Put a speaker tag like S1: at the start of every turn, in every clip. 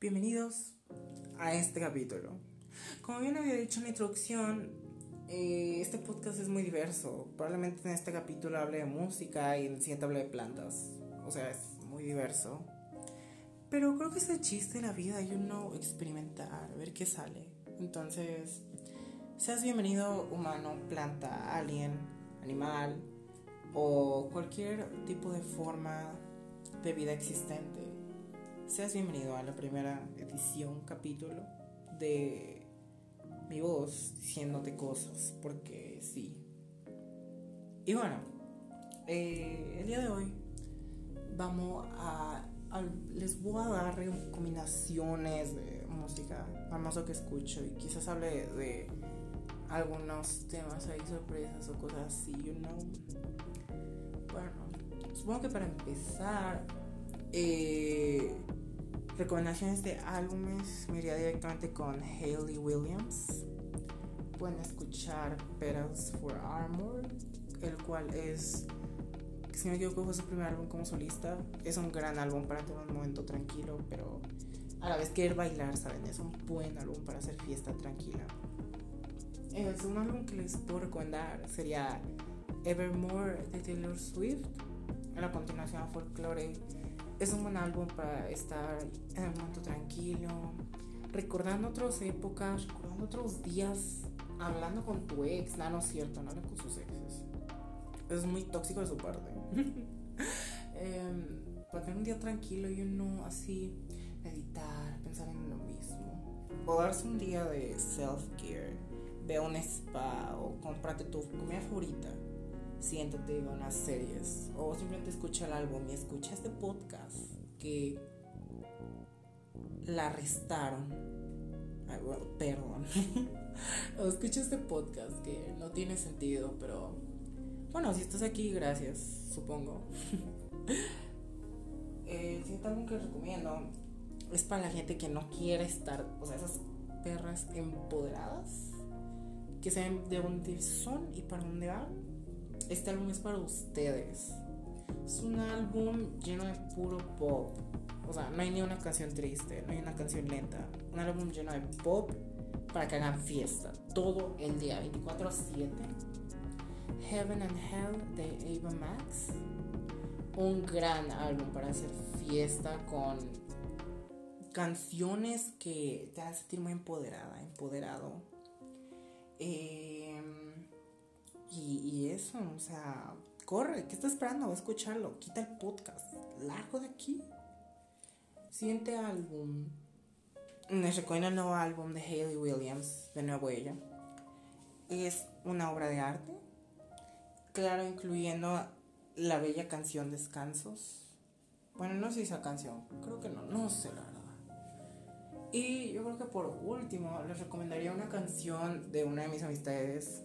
S1: Bienvenidos a este capítulo. Como bien había dicho en la introducción, eh, este podcast es muy diverso. Probablemente en este capítulo hable de música y en el siguiente hable de plantas. O sea, es muy diverso. Pero creo que es el chiste de la vida y uno experimentar, ver qué sale. Entonces, seas bienvenido humano, planta, alien, animal o cualquier tipo de forma de vida existente. Seas bienvenido a la primera edición, capítulo de mi voz diciéndote cosas, porque sí. Y bueno, eh, el día de hoy vamos a, les voy a dar combinaciones de música, lo que escucho, y quizás hable de, algunos temas ahí, sorpresas o cosas así, you know. Bueno, supongo que para empezar, eh, recomendaciones de álbumes, me iría directamente con Hayley Williams. Pueden escuchar Petals for Armor, el cual es, si no me equivoco, fue su primer álbum como solista. Es un gran álbum para tener un momento tranquilo, pero a la vez querer bailar, ¿saben? Es un buen álbum para hacer fiesta tranquila. El segundo álbum que les puedo recomendar sería Evermore de Taylor Swift. A la continuación, Folklore es un buen álbum para estar en un momento tranquilo, recordando otras épocas, recordando otros días, hablando con tu ex. No, no es cierto, no hablen con sus exes. Es muy tóxico de su parte. eh, para tener un día tranquilo y uno así meditar, pensar en lo mismo. O darse un día de self-care, ve a un spa o cómprate tu comida favorita siéntate unas series o simplemente escucha el álbum y escucha este podcast que la arrestaron. perdón. o escucha este podcast que no tiene sentido, pero bueno, si estás aquí, gracias, supongo. el siguiente álbum que recomiendo es para la gente que no quiere estar, o sea, esas perras empoderadas que saben de dónde son y para dónde van este álbum es para ustedes. Es un álbum lleno de puro pop. O sea, no hay ni una canción triste, no hay una canción lenta. Un álbum lleno de pop para que hagan fiesta todo el día, 24/7. Heaven and Hell de Ava Max. Un gran álbum para hacer fiesta con canciones que te hacen sentir muy empoderada, empoderado. Eh, y, eso, o sea, corre, ¿qué estás esperando? escucharlo, quita el podcast, largo de aquí. Siguiente álbum. Les recomiendo el nuevo álbum de Hayley Williams, de nuevo ella. Es una obra de arte. Claro, incluyendo la bella canción Descansos. Bueno, no sé si esa canción, creo que no, no sé la verdad. Y yo creo que por último les recomendaría una canción de una de mis amistades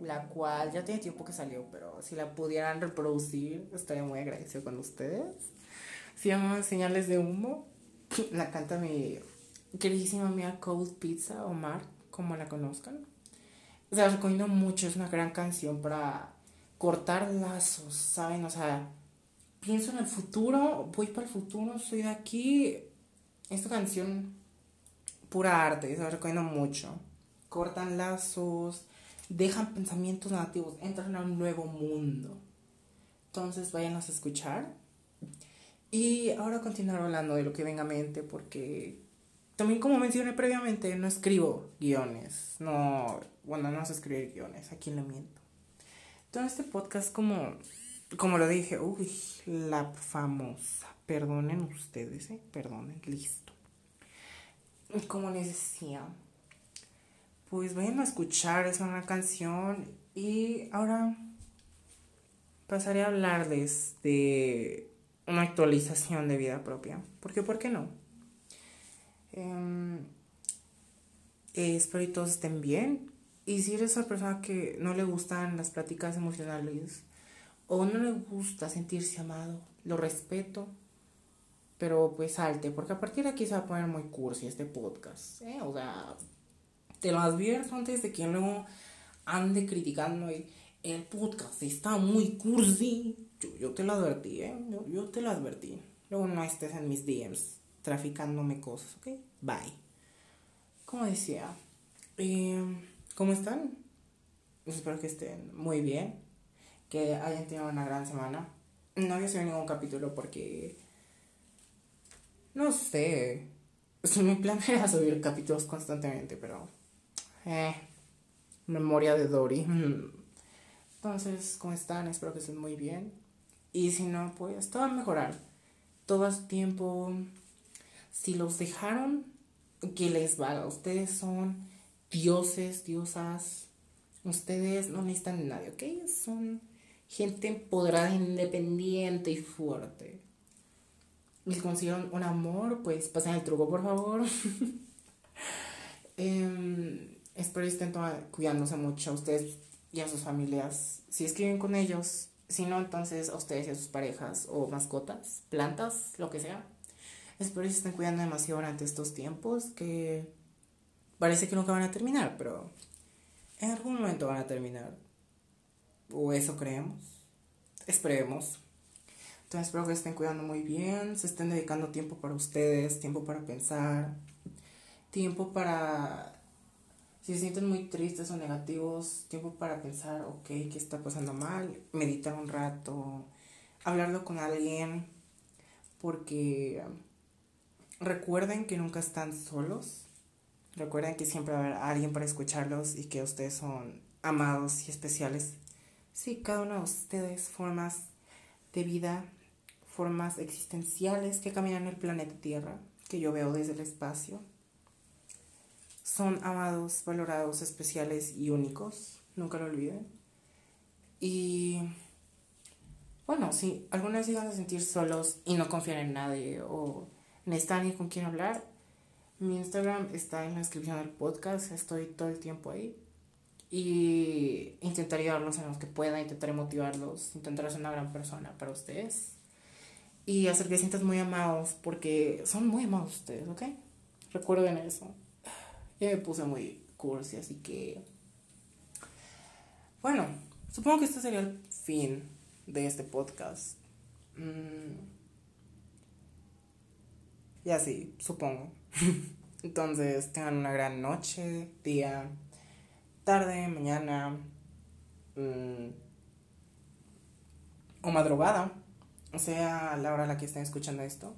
S1: la cual ya tiene tiempo que salió, pero si la pudieran reproducir, estaría muy agradecido con ustedes. Se llama Señales de Humo. La canta mi queridísima amiga Cold Pizza o Mar, como la conozcan. O sea, recomiendo mucho, es una gran canción para cortar lazos, ¿saben? O sea, pienso en el futuro, voy para el futuro, soy de aquí. Esta canción, pura arte, se la recomiendo mucho. Cortan lazos, dejan pensamientos negativos, entran a un nuevo mundo. Entonces váyanos a escuchar. Y ahora continuar hablando de lo que venga a mente porque también como mencioné previamente, no escribo guiones. No, bueno, no sé escribir guiones, a quién le miento. Entonces este podcast como, como lo dije, uy, la famosa. Perdonen ustedes, ¿eh? Perdonen, listo. Como les decía, pues vayan a escuchar, es una canción y ahora pasaré a hablarles de una actualización de vida propia, porque ¿por qué no? Eh, espero que todos estén bien y si eres esa persona que no le gustan las pláticas emocionales o no le gusta sentirse amado, lo respeto, pero pues salte, porque a partir de aquí se va a poner muy cursi este podcast, ¿eh? o sea te lo advierto antes de que luego ande criticando el, el podcast. Está muy cursi. Yo, te lo advertí, ¿eh? Yo, te lo advertí. Luego no estés en mis DMs traficándome cosas, ¿ok? Bye. Como decía, eh, ¿cómo están? Espero que estén muy bien, que hayan tenido una gran semana. No había subido ningún capítulo porque, no sé, mi plan era subir capítulos constantemente, pero, eh, memoria de Dory. Entonces, ¿cómo están? Espero que estén muy bien. Y si no, pues todo va a mejorar. Todo su tiempo. Si los dejaron, que les valga. Ustedes son dioses, diosas. Ustedes no necesitan de nadie, ¿ok? Son gente empoderada, independiente y fuerte. Si consiguieron un amor, pues pasen el truco, por favor. eh, espero estén cuidándose mucho. Ustedes y a sus familias, si escriben con ellos, si no, entonces a ustedes y a sus parejas o mascotas, plantas, lo que sea. Espero que estén cuidando demasiado durante estos tiempos que parece que nunca van a terminar, pero en algún momento van a terminar. O eso creemos. Esperemos. Entonces espero que estén cuidando muy bien, se estén dedicando tiempo para ustedes, tiempo para pensar, tiempo para si se sienten muy tristes o negativos, tiempo para pensar, ok, ¿qué está pasando mal? Meditar un rato, hablarlo con alguien, porque recuerden que nunca están solos. Recuerden que siempre va a haber alguien para escucharlos y que ustedes son amados y especiales. Sí, cada uno de ustedes formas de vida, formas existenciales que caminan el planeta Tierra, que yo veo desde el espacio son amados, valorados, especiales y únicos, nunca lo olviden. Y bueno, si alguna vez llegan a sentir solos y no confían en nadie o necesitan alguien con quien hablar, mi Instagram está en la descripción del podcast, estoy todo el tiempo ahí. Y intentaré ayudarlos en los que pueda, intentaré motivarlos, intentaré ser una gran persona para ustedes. Y hacer que sientas muy amados, porque son muy amados ustedes, ¿ok? Recuerden eso. Ya me puse muy cursi, así que... Bueno, supongo que este sería el fin de este podcast. Mm. Ya sí, supongo. Entonces, tengan una gran noche, día, tarde, mañana mm, o madrugada, o sea, la hora a la que estén escuchando esto.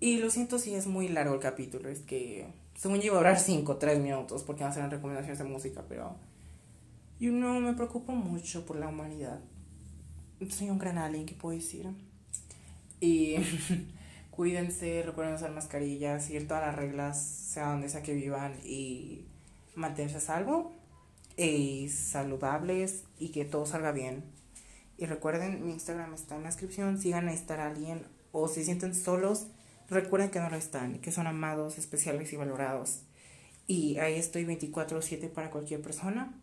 S1: Y lo siento si es muy largo el capítulo, es que según yo iba a durar 5 o 3 minutos porque van a ser recomendaciones de música, pero yo no me preocupo mucho por la humanidad. Soy un gran alien, ¿qué puedo decir? Y cuídense, recuerden usar mascarillas, seguir todas las reglas, sea donde sea que vivan y mantenerse a salvo y saludables y que todo salga bien. Y recuerden, mi Instagram está en la descripción, sigan a estar alguien o si sienten solos, recuerden que no lo están, que son amados, especiales y valorados. Y ahí estoy 24/7 para cualquier persona.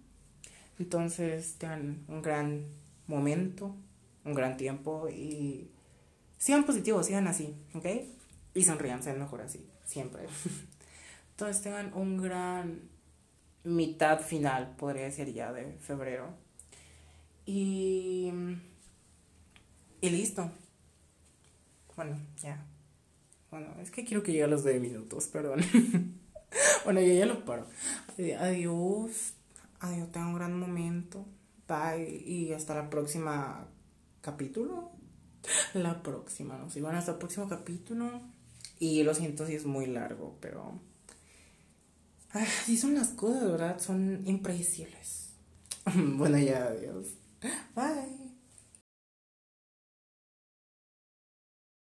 S1: Entonces tengan un gran momento, un gran tiempo y sigan positivos, sigan así, ¿ok? Y sonrían, sean mejor así, siempre. Entonces tengan un gran mitad final, podría decir ya, de febrero. Y, y listo. Bueno, ya. Bueno, es que quiero que llegue a los de minutos, perdón. bueno, yo ya lo paro. Adiós. Adiós, tengo un gran momento. Bye. Y hasta la próxima capítulo. La próxima, no sé. Bueno, hasta el próximo capítulo. Y lo siento si es muy largo, pero. Así son las cosas, ¿verdad? Son impredecibles. bueno, ya, adiós. Bye.